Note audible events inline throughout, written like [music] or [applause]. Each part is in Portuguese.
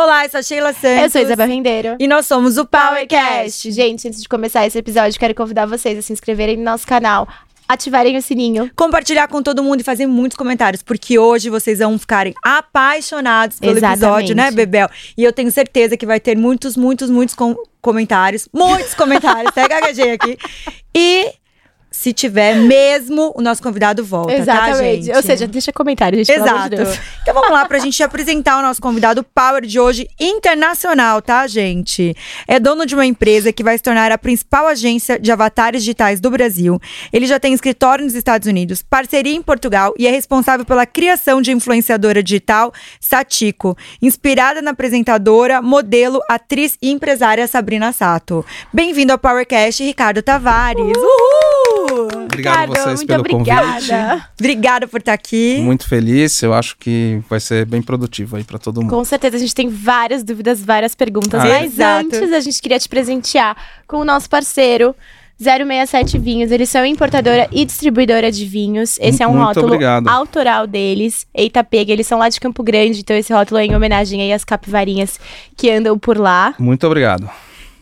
Olá, eu sou a Sheila Santos. Eu sou a Isabel Rendeiro. E nós somos o PowerCast. Gente, antes de começar esse episódio, quero convidar vocês a se inscreverem no nosso canal, ativarem o sininho. Compartilhar com todo mundo e fazer muitos comentários, porque hoje vocês vão ficarem apaixonados pelo Exatamente. episódio, né, Bebel? E eu tenho certeza que vai ter muitos, muitos, muitos com- comentários. Muitos comentários, [laughs] até gaguejei aqui. E se tiver mesmo, o nosso convidado volta, tá, Exatamente. gente? Ou seja, deixa comentário, gente. Exato. de. Então vamos lá pra gente apresentar o nosso convidado Power de hoje, internacional, tá, gente? É dono de uma empresa que vai se tornar a principal agência de avatares digitais do Brasil. Ele já tem escritório nos Estados Unidos, parceria em Portugal e é responsável pela criação de influenciadora digital Satiko, inspirada na apresentadora, modelo, atriz e empresária Sabrina Sato. Bem-vindo ao PowerCast, Ricardo Tavares. Uhul! Obrigado a vocês muito pelo obrigada. convite. Obrigada por estar aqui. Muito feliz. Eu acho que vai ser bem produtivo aí para todo mundo. Com certeza, a gente tem várias dúvidas, várias perguntas. Ah, mas exato. antes, a gente queria te presentear com o nosso parceiro. 067 Vinhos, eles são importadora e distribuidora de vinhos. Esse é um Muito rótulo obrigado. autoral deles. Eita Pega, eles são lá de Campo Grande, então esse rótulo é em homenagem aí às capivarinhas que andam por lá. Muito obrigado.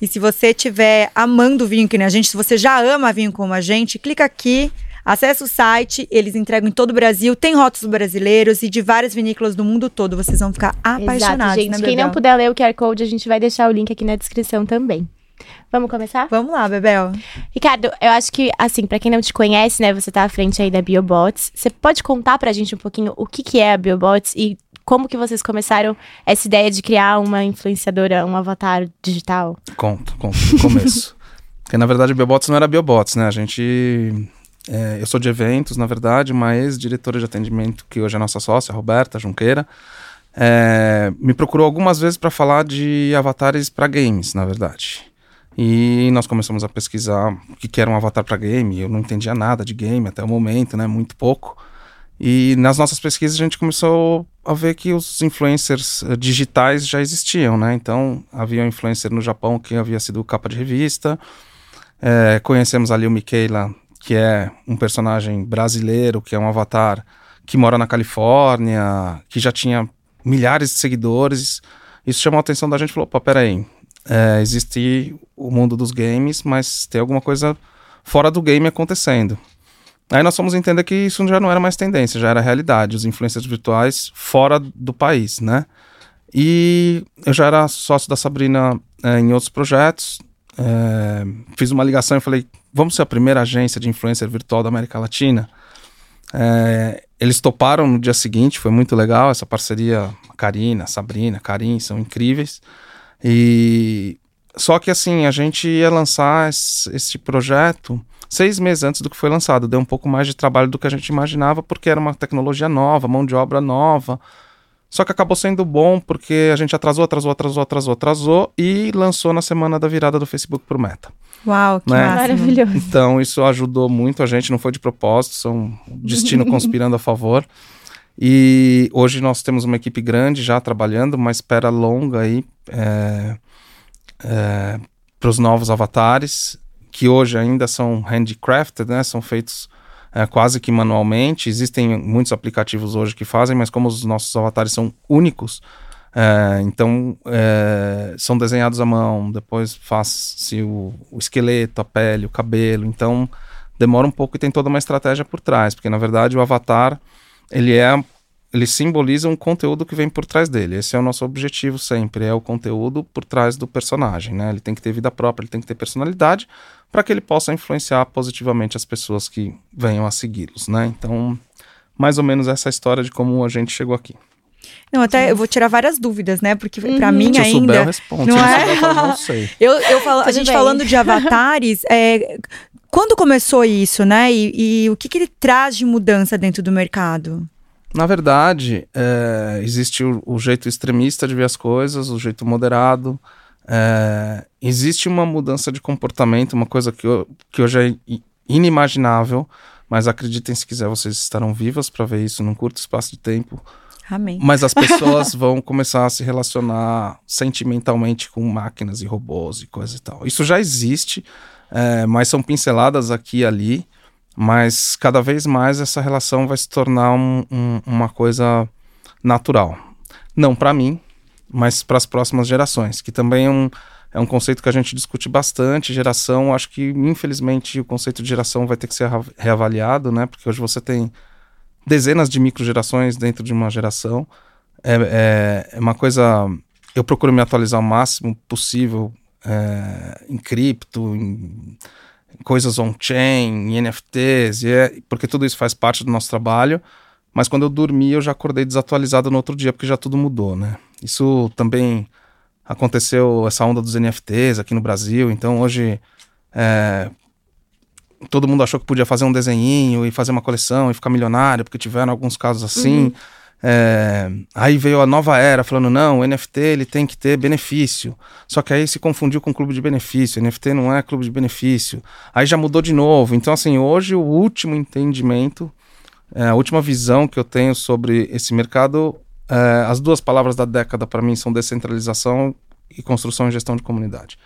E se você estiver amando vinho que nem a gente, se você já ama vinho como a gente, clica aqui, acessa o site, eles entregam em todo o Brasil, tem rótulos brasileiros e de várias vinícolas do mundo todo, vocês vão ficar apaixonados, Exato, gente. né, Quem não puder ler o QR Code, a gente vai deixar o link aqui na descrição também. Vamos começar? Vamos lá, Bebel. Ricardo, eu acho que, assim, pra quem não te conhece, né, você tá à frente aí da Biobots. Você pode contar pra gente um pouquinho o que que é a Biobots e como que vocês começaram essa ideia de criar uma influenciadora, um avatar digital? Conto, conto, começo. [laughs] Porque na verdade Biobots não era Biobots, né? A gente. é, eu sou de eventos, na verdade, uma ex-diretora de atendimento, que hoje é nossa sócia, Roberta Junqueira, é, me procurou algumas vezes para falar de avatares para games, na verdade. E nós começamos a pesquisar o que que era um avatar para game. Eu não entendia nada de game até o momento, né? Muito pouco. E nas nossas pesquisas a gente começou a ver que os influencers eh, digitais já existiam, né? Então havia um influencer no Japão que havia sido capa de revista. Eh, conhecemos ali o Michaela, que é um personagem brasileiro, que é um avatar que mora na Califórnia, que já tinha milhares de seguidores. Isso chamou a atenção da gente falou: opa, peraí, é, existe o mundo dos games, mas tem alguma coisa fora do game acontecendo. Aí nós fomos entender que isso já não era mais tendência, já era realidade, os influencers virtuais fora do país, né? E eu já era sócio da Sabrina é, em outros projetos, é, fiz uma ligação e falei, vamos ser a primeira agência de influencer virtual da América Latina? É, eles toparam no dia seguinte, foi muito legal essa parceria, Karina, Sabrina, Karim, são incríveis. E só que assim, a gente ia lançar esse, esse projeto seis meses antes do que foi lançado. Deu um pouco mais de trabalho do que a gente imaginava, porque era uma tecnologia nova, mão de obra nova. Só que acabou sendo bom porque a gente atrasou, atrasou, atrasou, atrasou, atrasou e lançou na semana da virada do Facebook pro Meta. Uau, que Né? Maravilhoso. Então isso ajudou muito a gente, não foi de propósito, são destino [laughs] conspirando a favor. E hoje nós temos uma equipe grande já trabalhando, uma espera longa aí é, para os novos avatares, que hoje ainda são handcrafted, né? São feitos é, quase que manualmente. Existem muitos aplicativos hoje que fazem, mas como os nossos avatares são únicos, é, então é, são desenhados à mão, depois faz-se o, o esqueleto, a pele, o cabelo. Então demora um pouco e tem toda uma estratégia por trás, porque na verdade o avatar ele é ele simboliza um conteúdo que vem por trás dele. Esse é o nosso objetivo sempre, é o conteúdo por trás do personagem, né? Ele tem que ter vida própria, ele tem que ter personalidade para que ele possa influenciar positivamente as pessoas que venham a segui-los, né? Então, mais ou menos essa é a história de como a gente chegou aqui. Não, até eu vou tirar várias dúvidas, né? Porque pra Uhum. mim Se eu souber, eu ainda. respondo. não Se eu é? não souber, eu falo, não [laughs] sei. Eu, eu falo, a gente bem. falando de [laughs] avatares, é, quando começou isso, né? E, e o que, que ele traz de mudança dentro do mercado? Na verdade, é, existe o, o jeito extremista de ver as coisas, o jeito moderado. É, existe uma mudança de comportamento, uma coisa que, eu- que hoje é inimaginável, mas acreditem se quiser, vocês estarão vivas para ver isso num curto espaço de tempo. Amém. Mas as pessoas [laughs] vão começar a se relacionar sentimentalmente com máquinas e robôs e coisa e tal. Isso já existe, é, mas são pinceladas aqui e ali. Mas cada vez mais essa relação vai se tornar um- um- uma coisa natural. Não para mim, mas para as próximas gerações, que também é um, é um conceito que a gente discute bastante. Geração, acho que infelizmente o conceito de geração vai ter que ser reavaliado, né? Porque hoje você tem dezenas de microgerações dentro de uma geração. É, é, é uma coisa. Eu procuro me atualizar o máximo possível é, em cripto, em, coisas on-chain, NFTs, é, porque tudo isso faz parte do nosso trabalho. Mas quando eu dormi, eu já acordei desatualizado no outro dia, porque já tudo mudou, né? Isso também aconteceu, essa onda dos NFTs aqui no Brasil. Então hoje é, todo mundo achou que podia fazer um desenhinho e fazer uma coleção e ficar milionário, porque tiveram alguns casos assim. Uhum. É, aí veio a nova era falando, não, o NFT ele tem que ter benefício. Só que aí se confundiu com clube de benefício. NFT não é clube de benefício. Aí já mudou de novo. Então, assim, hoje o último entendimento, é, a última visão que eu tenho sobre esse mercado, é, as duas palavras da década para mim são descentralização e construção e gestão de comunidade.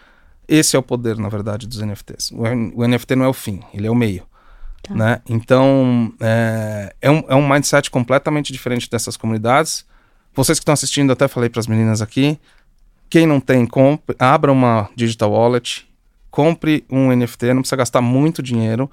Esse é o poder, na verdade, dos NFTs. O, o NFT não é o fim, ele é o meio. Tá. Né? Então, é, é, um, é um mindset completamente diferente dessas comunidades. Vocês que estão assistindo, até falei para as meninas aqui, quem não tem, compre, abra uma digital wallet, compre um NFT, não precisa gastar muito dinheiro,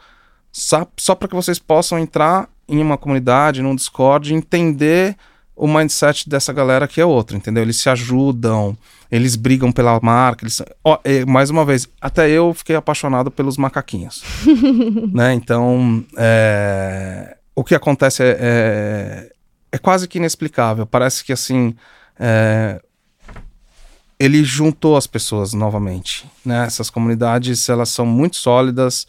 só, só para que vocês possam entrar em uma comunidade, num Discord, entender o mindset dessa galera que é outro, entendeu? Eles se ajudam, eles brigam pela marca. Eles... Oh, mais uma vez, até eu fiquei apaixonado pelos macaquinhos. [laughs] né? Então, é... o que acontece é, é, é, quase que inexplicável. Parece que assim. É... Ele juntou as pessoas novamente. Né? Essas comunidades elas são muito sólidas,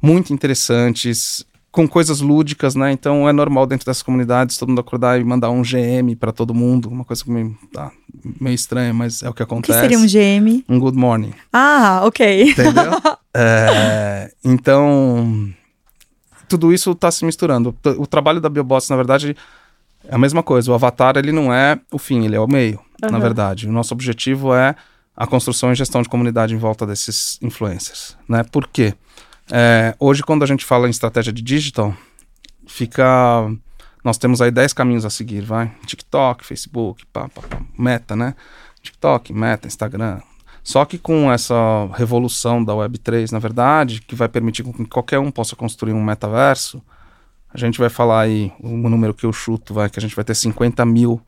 muito interessantes com coisas lúdicas, né? Então é normal dentro dessas comunidades todo mundo acordar e mandar um GM para todo mundo, uma coisa que me tá meio estranha, mas é o que acontece. O que seria um GM? Um good morning. Ah, ok. Entendeu? [laughs] é, então tudo isso está se misturando. O trabalho da Biobots, na verdade, é a mesma coisa. O avatar ele não é o fim, ele é o meio, uhum. na verdade. O nosso objetivo é a construção e gestão de comunidade em volta desses influencers, né? Por quê? É, hoje, quando a gente fala em estratégia de digital, fica. Nós temos aí 10 caminhos a seguir, vai? TikTok, Facebook, pá, pá, pá, Meta, né? TikTok, Meta, Instagram. Só que com essa revolução da Web3, na verdade, que vai permitir que qualquer um possa construir um metaverso, a gente vai falar aí, o número que eu chuto, vai, que a gente vai ter 50 mil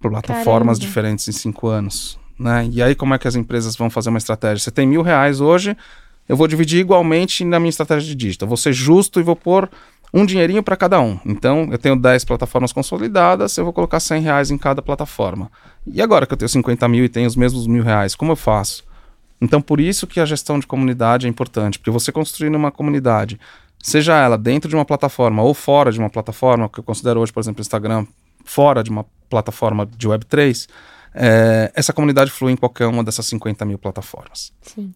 plataformas Caramba. diferentes em cinco anos. Né? E aí, como é que as empresas vão fazer uma estratégia? Você tem mil reais hoje, eu vou dividir igualmente na minha estratégia de digital. Vou ser justo e vou pôr um dinheirinho para cada um. Então, eu tenho 10 plataformas consolidadas, eu vou colocar 100 reais em cada plataforma. E agora que eu tenho 50 mil e tenho os mesmos mil reais, como eu faço? Então, por isso que a gestão de comunidade é importante, porque você construir uma comunidade, seja ela dentro de uma plataforma ou fora de uma plataforma, que eu considero hoje, por exemplo, Instagram, fora de uma plataforma de Web3, é, essa comunidade flui em qualquer uma dessas 50 mil plataformas.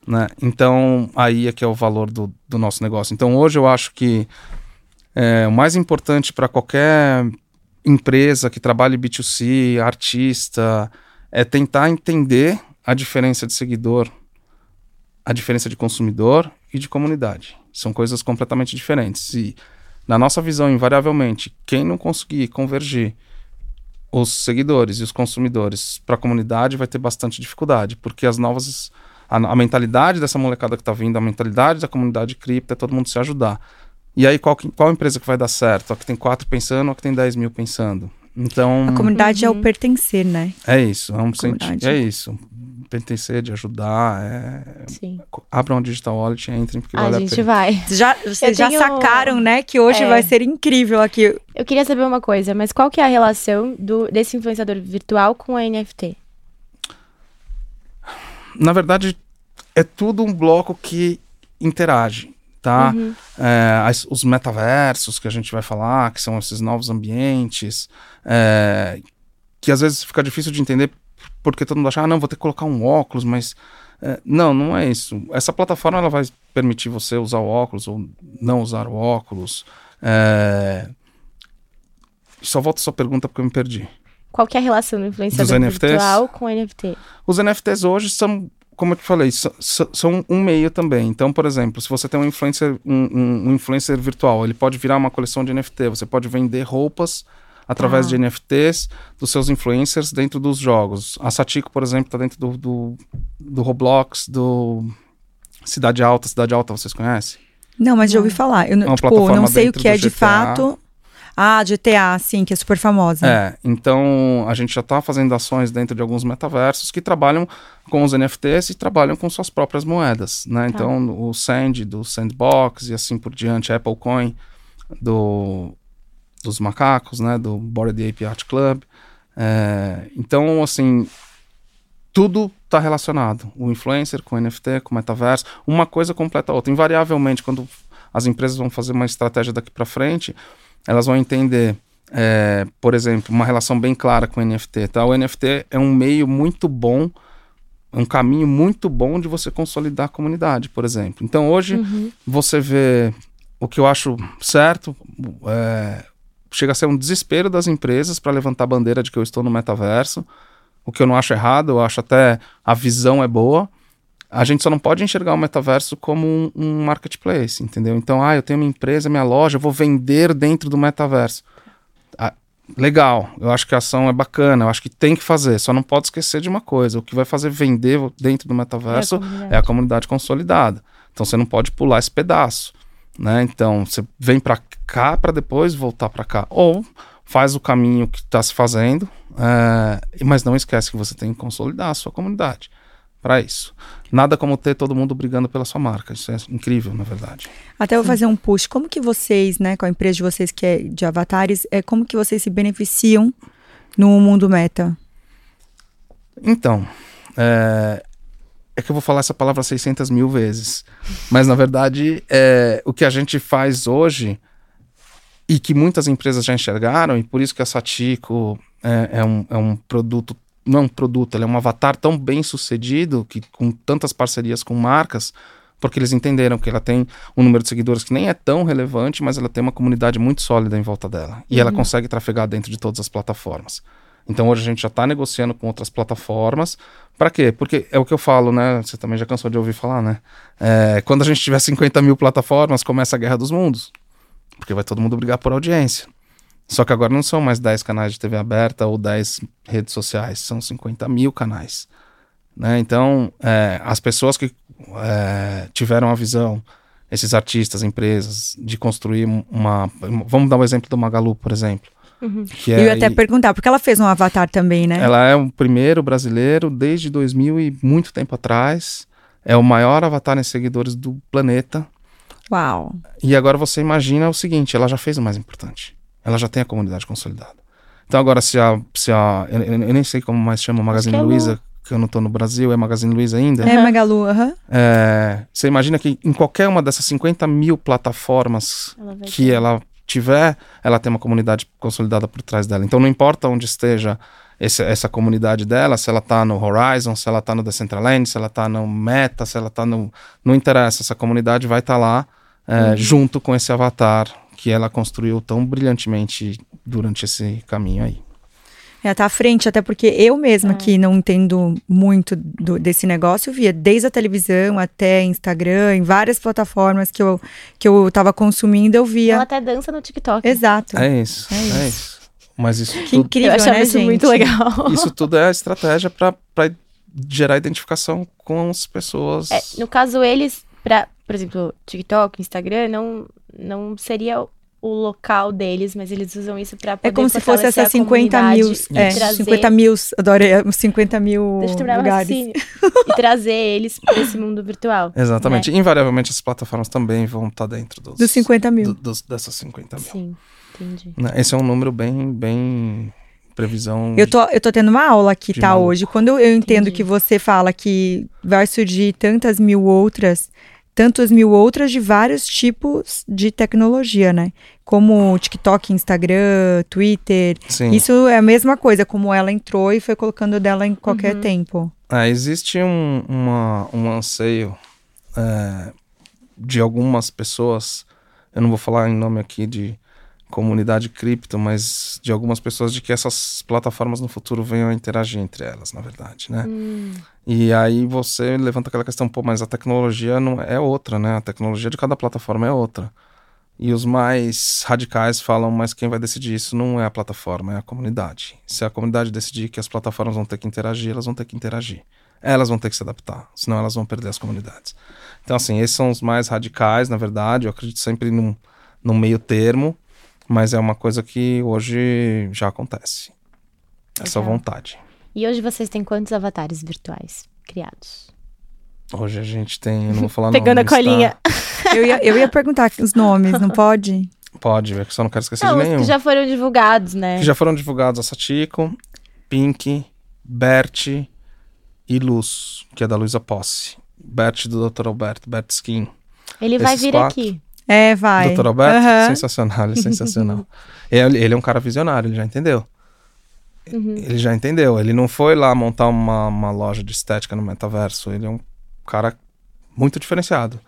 Né? Então, aí é que é o valor do, do nosso negócio. Então, hoje eu acho que é, o mais importante para qualquer empresa que trabalhe B2C, artista, é tentar entender a diferença de seguidor, a diferença de consumidor e de comunidade. São coisas completamente diferentes. E, na nossa visão, invariavelmente, quem não conseguir convergir os seguidores e os consumidores para a comunidade vai ter bastante dificuldade, porque as novas. A, a mentalidade dessa molecada que está vindo, a mentalidade da comunidade cripto é todo mundo se ajudar. E aí, qual, qual empresa que vai dar certo? A que tem quatro pensando ou a que tem 10 mil pensando? Então. A comunidade uhum. é o uhum. pertencer, né? É isso, é um sentido. É isso pertencer, de ajudar. É... Sim. Abram um digital wallet e entrem, porque a vale a gente vai. Já, vocês já tenho... sacaram, né, que hoje é. vai ser incrível aqui. Eu queria saber uma coisa, mas qual que é a relação do, desse influenciador virtual com a NFT? Na verdade, é tudo um bloco que interage tá? Uhum. É, as, os metaversos que a gente vai falar, que são esses novos ambientes, é, que às vezes fica difícil de entender porque todo mundo acha, ah, não, vou ter que colocar um óculos, mas. É, não, não é isso. Essa plataforma ela vai permitir você usar o óculos ou não usar o óculos. É... Só volta a sua pergunta porque eu me perdi. Qual que é a relação do influenciador virtual com o NFT? Os NFTs hoje são, como eu te falei, são um meio também. Então, por exemplo, se você tem um influencer, um, um, um influencer virtual, ele pode virar uma coleção de NFT. Você pode vender roupas através Ah. de NFTs dos seus influencers dentro dos jogos. A Satiko, por exemplo, está dentro do, do, do Roblox, do Cidade Alta. Cidade Alta, vocês conhecem? Não, mas já ouvi falar. Eu não- É uma tipo, não sei o que é do de GTA. fato. Ah, GTA, sim, que é super famosa. É, então a gente já está fazendo ações dentro de alguns metaversos que trabalham com os NFTs e trabalham com suas próprias moedas, né? Então o Sand do Sandbox e assim por diante, a Apple Coin do, dos macacos, né? Do Bored Ape Art Club. É, então, assim, tudo está relacionado. O influencer com o NFT, com o metaverso, uma coisa completa a outra. Invariavelmente, quando as empresas vão fazer uma estratégia daqui para frente, elas vão entender, é, por exemplo, uma relação bem clara com o NFT. Tá? O NFT é um meio muito bom, um caminho muito bom de você consolidar a comunidade, por exemplo. Então, hoje, você vê o que eu acho certo, é, chega a ser um desespero das empresas para levantar a bandeira de que eu estou no metaverso. O que eu não acho errado, eu acho até a visão é boa. A gente só não pode enxergar o metaverso como um, um marketplace, entendeu? Então, ah, eu tenho minha empresa, minha loja, eu vou vender dentro do metaverso. Ah, legal, eu acho que a ação é bacana, eu acho que tem que fazer, só não pode esquecer de uma coisa: o que vai fazer vender dentro do metaverso comunidade. é a comunidade consolidada. Então você não pode pular esse pedaço, né? Então você vem para cá para depois voltar para cá, ou faz o caminho que está se fazendo, é, mas não esquece que você tem que consolidar a sua comunidade para isso. Nada como ter todo mundo brigando pela sua marca. Isso é incrível, na verdade. Até vou fazer um push. Como que vocês, né, com a empresa de vocês que é de avatares, é como que vocês se beneficiam no mundo meta? Então, é, é que eu vou falar essa palavra 600 mil vezes. Mas, na verdade, é, o que a gente faz hoje e que muitas empresas já enxergaram, e por isso que a Satiko é, é um, é um produto, não é um produto, ela é um avatar tão bem sucedido, que com tantas parcerias com marcas, porque eles entenderam que ela tem um número de seguidores que nem é tão relevante, mas ela tem uma comunidade muito sólida em volta dela. E ela consegue trafegar dentro de todas as plataformas. Então hoje a gente já está negociando com outras plataformas. Para quê? Porque é o que eu falo, né? Você também já cansou de ouvir falar, né? É, quando a gente tiver 50 mil plataformas, começa a guerra dos mundos. Porque vai todo mundo brigar por audiência. Só que agora não são mais 10 canais de TV aberta ou 10 redes sociais, são 50 mil canais. Né? Então, é, as pessoas que é, tiveram a visão, esses artistas, empresas, de construir uma. Vamos dar um exemplo do Magalu, por exemplo. Que eu ia é, até perguntar, porque ela fez um avatar também, né? ela é o primeiro brasileiro desde 2000 e muito tempo atrás. É o maior avatar em seguidores do planeta. Uau. E agora você imagina o seguinte: ela já fez o mais importante. Ela já tem a comunidade consolidada. Então agora se a, se a eu, eu- nem sei como mais chama Magazine que é Luiza, que eu não tô no Brasil, é Magazine Luiza ainda. É Magalu, aham. É, você imagina que em qualquer uma dessas 50 mil plataformas Ela que ter. ela tiver, ela tem uma comunidade consolidada por trás dela. Então não importa onde esteja esse- essa comunidade dela, se ela tá no Horizon, se ela tá no Decentraland, se ela tá no Meta, se ela tá no. Não interessa, essa comunidade vai estar lá é, junto com esse avatar que ela construiu tão brilhantemente durante esse caminho aí. Ela tá à frente, até porque eu mesma, É. que não entendo muito do- desse negócio, via desde a televisão até Instagram, em várias plataformas que eu, que eu tava consumindo, eu via. Ela até dança no TikTok. Exato. É isso, É é isso. isso. Mas isso Que tudo, incrível, Eu achava né, isso gente? muito legal. [laughs] isso tudo é estratégia para gerar identificação com as pessoas. É, no caso, eles, pra, por exemplo, TikTok, Instagram, não, não seria o local deles, mas eles usam isso pra poder É como se fosse essas a 50 mil, é, trazer... 50 mil, adorei, uns 50 mil Deixa eu lugares. raciocínio. e trazer eles pra esse mundo virtual. [laughs] Exatamente. Invariavelmente as plataformas também vão estar dentro dos, Dos 50 mil. do- dos- dessas 50 mil. Sim, entendi. Né? Esse é um número bem, bem previsão. Eu tô, eu tô tendo uma aula aqui, tá, maluco. hoje. Quando eu entendo Entendi. que você fala que vai surgir tantas mil outras, tantas mil outras de vários tipos de tecnologia, né? Como TikTok, Instagram, Twitter. Sim. Isso é a mesma coisa, como ela entrou e foi colocando dela em qualquer Uhum. tempo. É, existe um, uma- um anseio é, de algumas pessoas, eu não vou falar em nome aqui de comunidade cripto, mas de algumas pessoas de que essas plataformas no futuro venham a interagir entre elas, na verdade, né? Hum, E aí você levanta aquela questão, pô, mas a tecnologia não é outra, né? A tecnologia de cada plataforma é outra. E os mais radicais falam, mas quem vai decidir isso não é a plataforma, é a comunidade. Se a comunidade decidir que as plataformas vão ter que interagir, elas vão ter que interagir. Elas vão ter que se adaptar, senão elas vão perder as comunidades. Então, assim, esses são os mais radicais, na verdade. Eu acredito sempre num, num meio termo, mas é uma coisa que hoje já acontece. Essa Legal. vontade. E hoje vocês têm quantos avatares virtuais criados? Hoje a gente tem, não vou falar [laughs] Pegando a nomes, tá? colinha. Eu ia, eu ia perguntar os nomes, não pode? [laughs] Pode, é que só não quero esquecer Não, de os nenhum. que já foram divulgados, né? Que já foram divulgados a Satiko, Pink, Bert e Luz, que é da Luísa Posse. Bert do Dr. Alberto, Bert Skin. Ele vai esses vir quatro. aqui. É, vai. Dr. Alberto, Aham. sensacional, ele é sensacional. [laughs] ele, ele é um cara visionário, ele já entendeu. Uhum. Ele já entendeu. Ele não foi lá montar uma, uma loja de estética no metaverso. Ele é um cara muito diferenciado.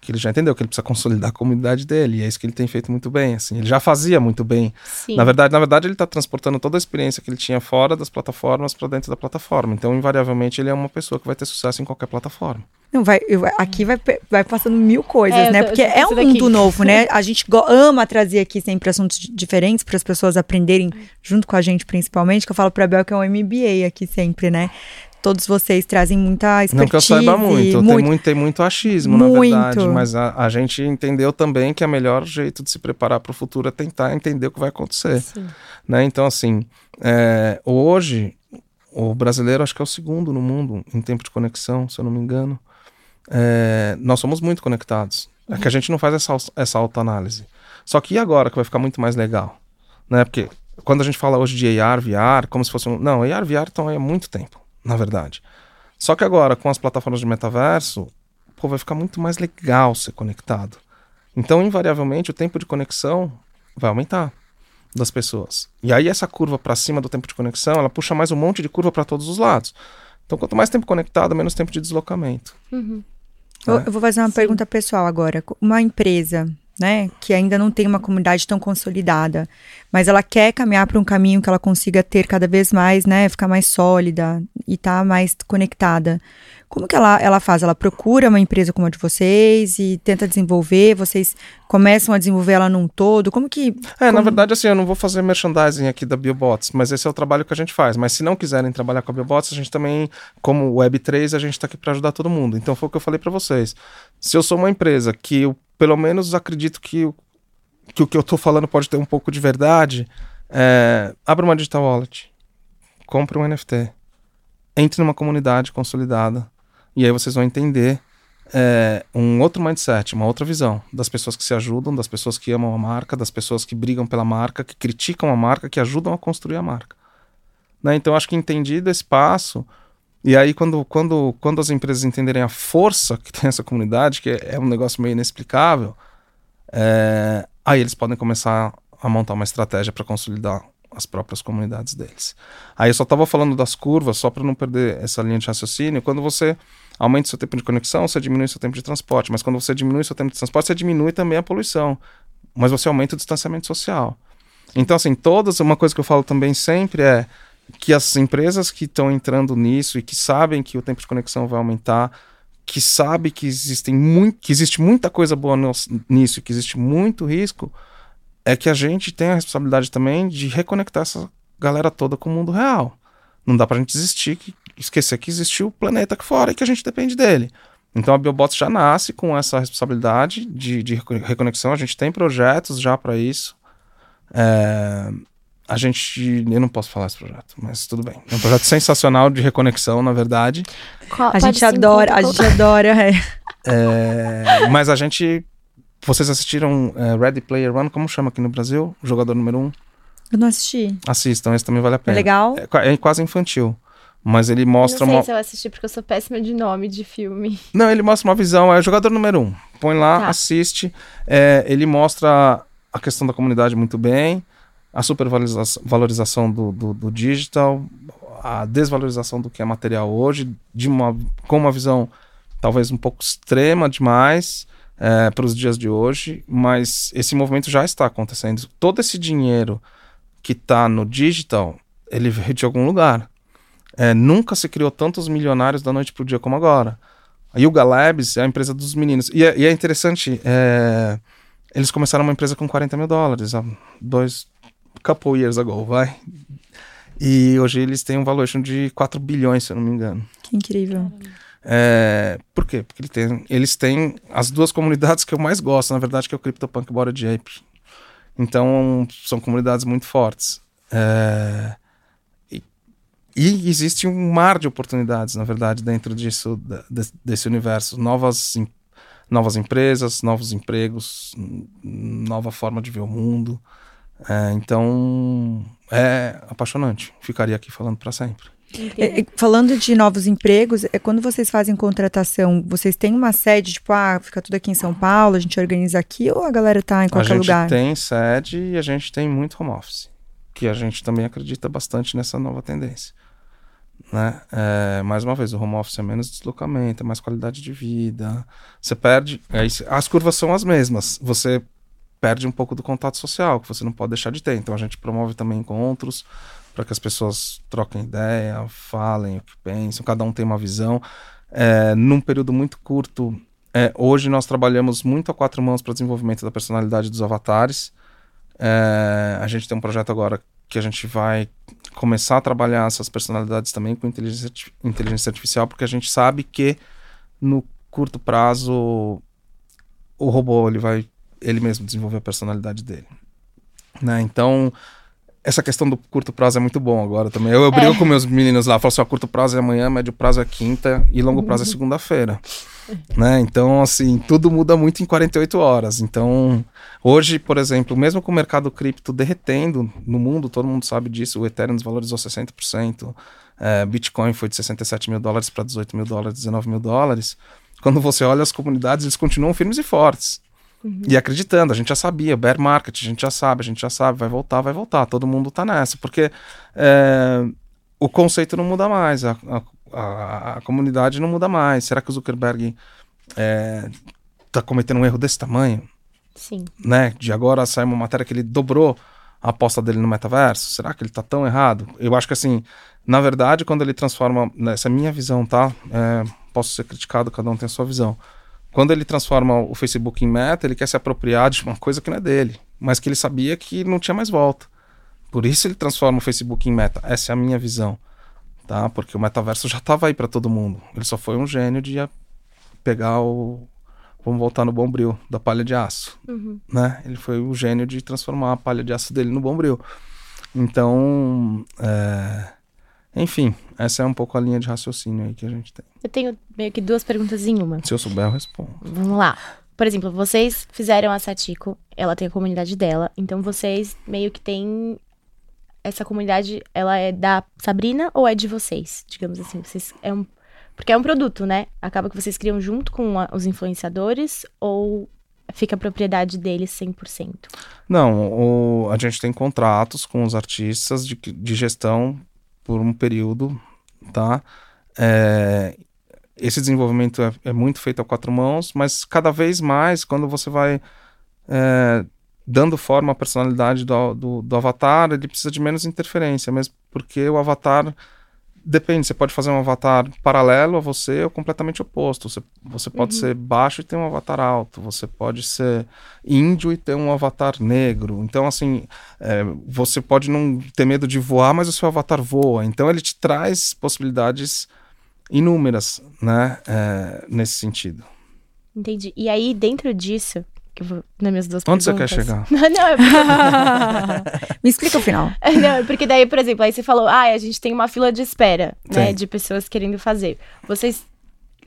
Que ele já entendeu que ele precisa consolidar a comunidade dele. E é isso que ele tem feito muito bem. Assim. Ele já fazia muito bem. Sim. Na verdade, na verdade, ele está transportando toda a experiência que ele tinha fora das plataformas para dentro da plataforma. Então, invariavelmente, ele é uma pessoa que vai ter sucesso em qualquer plataforma. Não, vai, eu- aqui vai, vai passando mil coisas, É, né? tô- Porque é um mundo novo, né? [laughs] A gente ama trazer aqui sempre assuntos di- diferentes para as pessoas aprenderem junto com a gente, principalmente. Que eu falo pra Bel que é um MBA aqui sempre, né? Todos vocês trazem muita expertise. Não que eu saiba muito, Tem, muito tem muito achismo, na Muito. verdade. Mas a, a gente entendeu também que é o melhor jeito de se preparar para o futuro é tentar entender o que vai acontecer. Sim. né? Então, assim, é, hoje, o brasileiro acho que é o segundo no mundo em tempo de conexão, se eu não me engano. É, nós somos muito conectados. É que a gente não faz essa, essa autoanálise. Só que e agora que vai ficar muito mais legal? Né? Porque quando a gente fala hoje de AR, VR, como se fosse um... Não, AR, VR estão aí há muito tempo, na verdade. Só que agora, com as plataformas de metaverso, pô, vai ficar muito mais legal ser conectado. Então, invariavelmente, o tempo de conexão vai aumentar das pessoas. E aí essa curva para cima do tempo de conexão, ela puxa mais um monte de curva para todos os lados. Então, quanto mais tempo conectado, menos tempo de deslocamento. Uhum. Eu, né? eu vou fazer uma Sim. pergunta pessoal agora. Uma empresa, né, que ainda não tem uma comunidade tão consolidada, mas ela quer caminhar para um caminho que ela consiga ter cada vez mais, né, ficar mais sólida e estar mais conectada. Como que ela, ela faz? Ela procura uma empresa como a de vocês e tenta desenvolver? Vocês começam a desenvolver ela num todo? Como que. É, na Como- verdade, assim, eu não vou fazer merchandising aqui da Biobots, mas esse é o trabalho que a gente faz. Mas se não quiserem trabalhar com a Biobots, a gente também, como Web3, a gente está aqui para ajudar todo mundo. Então foi o que eu falei para vocês. Se eu sou uma empresa que eu, pelo menos, acredito que, o- que o que eu tô falando pode ter um pouco de verdade, é, abra uma digital wallet, compre um NFT, entre numa comunidade consolidada, e aí vocês vão entender é, um outro mindset, uma outra visão das pessoas que se ajudam, das pessoas que amam a marca, das pessoas que brigam pela marca, que criticam a marca, que ajudam a construir a marca. Né? Então, acho que entendido esse passo, e aí quando, quando, quando as empresas entenderem a força que tem essa comunidade, que é, é um negócio meio inexplicável, é, aí eles podem começar a montar uma estratégia para consolidar as próprias comunidades deles. Aí eu só estava falando das curvas, só para não perder essa linha de raciocínio. Quando você aumenta o seu tempo de conexão, você diminui seu tempo de transporte. Mas quando você diminui seu tempo de transporte, você diminui também a poluição. Mas você aumenta o distanciamento social. Então, assim, todas, uma coisa que eu falo também sempre é que as empresas que estão entrando nisso e que sabem que o tempo de conexão vai aumentar, que sabe que existem muito, que existe muita coisa boa nos- nisso, que existe muito risco, é que a gente tem a responsabilidade também de reconectar essa galera toda com o mundo real. Não dá pra gente desistir, que, esquecer que existe o planeta aqui fora e que a gente depende dele. Então a Biobots já nasce com essa responsabilidade de, de reco- reconexão. A gente tem projetos já para isso. É, a gente. Eu não posso falar esse projeto, mas tudo bem. É um projeto sensacional de reconexão, na verdade. Qual- A gente adora, conta, a gente adora. é. É, mas a gente. Vocês assistiram é, Ready Player One? Como chama aqui no Brasil? O jogador número um? Eu não assisti. Assistam, esse também vale a É pena. legal? É, é quase infantil. Mas ele mostra não sei uma. se eu assisti porque eu sou péssima de nome de filme. [laughs] Não, ele mostra uma visão, é o jogador número um. Põe lá, Tá. assiste. É, ele mostra a questão da comunidade muito bem, a supervalorização valorização do, do, do digital, a desvalorização do que é material hoje, de uma, com uma visão talvez um pouco extrema demais para os dias de hoje, mas esse movimento já está acontecendo. Todo esse dinheiro que está no digital, ele veio de algum lugar. É, nunca se criou tantos milionários da noite para o dia como agora. A Yuga Labs é a empresa dos meninos. E é, e é interessante, é, eles começaram uma empresa com 40 mil dólares há dois couple years ago, vai. E hoje eles têm um valuation de 4 bilhões, se eu não me engano. Que incrível. É, por quê? Porque ele tem, eles têm as duas comunidades que eu mais gosto, na verdade, que é o CryptoPunk e Bored Ape. Então, são comunidades muito fortes. É, e, e, existe um mar de oportunidades, na verdade, dentro disso, de, desse universo. Novas, novas empresas, novos empregos, nova forma de ver o mundo. É, então, é apaixonante. Ficaria aqui falando para sempre. É, falando de novos empregos, é quando vocês fazem contratação, vocês têm uma sede, tipo, ah, fica tudo aqui em São Paulo, a gente organiza aqui, ou a galera tá em qualquer lugar? A gente tem sede e a gente tem muito home office, que a gente também acredita bastante nessa nova tendência. Né? É, mais uma vez, o home office é menos deslocamento, é mais qualidade de vida. Você perde. É, as curvas são as mesmas. Você perde um pouco do contato social, que você não pode deixar de ter. Então a gente promove também encontros para que as pessoas troquem ideia, falem o que pensam, cada um tem uma visão. É, num período muito curto, é, hoje nós trabalhamos muito a quatro mãos para o desenvolvimento da personalidade dos avatares. É, a gente tem um projeto agora que a gente vai começar a trabalhar essas personalidades também com inteligência, inteligência artificial, porque a gente sabe que no curto prazo o robô ele vai ele mesmo desenvolver a personalidade dele. Né? Então, essa questão do curto prazo é muito bom agora também. Eu, eu brigo é. com meus meninos lá, falo assim, ó, curto prazo é amanhã, médio prazo é quinta e longo prazo é uhum. segunda-feira. né? Então, assim, tudo muda muito em 48 horas. Então, hoje, por exemplo, mesmo com o mercado cripto derretendo no mundo, todo mundo sabe disso, o Ethereum desvalorizou 60%, é, Bitcoin foi de 67 mil dólares para 18 mil dólares, 19 mil dólares. Quando você olha as comunidades, eles continuam firmes e fortes. Uhum. E acreditando, a gente já sabia, bear market, a gente já sabe, a gente já sabe, vai voltar, vai voltar, todo mundo tá nessa, porque é, o conceito não muda mais, a, a, a, comunidade não muda mais. Será que o Zuckerberg é, tá cometendo um erro desse tamanho? Sim. Né? De agora sai uma matéria que ele dobrou a aposta dele no metaverso? Será que ele tá tão errado? Eu acho que assim, na verdade, quando ele transforma, essa é a minha visão, tá? É, posso ser criticado, cada um tem a sua visão. Quando ele transforma o Facebook em meta, ele quer se apropriar de uma coisa que não é dele, mas que ele sabia que não tinha mais volta. Por isso ele transforma o Facebook em meta. Essa é a minha visão, tá? Porque o metaverso já estava aí para todo mundo. Ele só foi um gênio de pegar o vamos voltar no bombril da palha de aço, uhum. né? Ele foi o gênio de transformar a palha de aço dele no bombril. Então, é... enfim, essa é um pouco a linha de raciocínio aí que a gente tem. Eu tenho meio que duas perguntas em uma. Se eu souber, eu respondo. Vamos lá. Por exemplo, vocês fizeram a Satiko, ela tem a comunidade dela, então vocês meio que têm essa comunidade, ela é da Sabrina ou é de vocês? Digamos assim, vocês é um porque é um produto, né? Acaba que vocês criam junto com a, os influenciadores ou fica a propriedade deles 100%? Não, o, a gente tem contratos com os artistas de, de gestão por um período, tá? É, esse desenvolvimento é, é, muito feito a quatro mãos, mas cada vez mais, quando você vai é, dando forma à personalidade do, do, do, avatar, ele precisa de menos interferência, mesmo porque o avatar depende, você pode fazer um avatar paralelo a você ou completamente oposto. Você, você pode uhum. ser baixo e ter um avatar alto, você pode ser índio e ter um avatar negro. Então, assim, é, você pode não ter medo de voar, mas o seu avatar voa. Então, ele te traz possibilidades inúmeras, né, é, nesse sentido. Entendi. E aí, dentro disso, que eu vou nas minhas duas Onde perguntas. você quer chegar? Não, [laughs] não, é porque... [laughs] Me explica o final. Não, é porque daí, por exemplo, aí você falou, ah, a gente tem uma fila de espera, né, de pessoas querendo fazer. Vocês,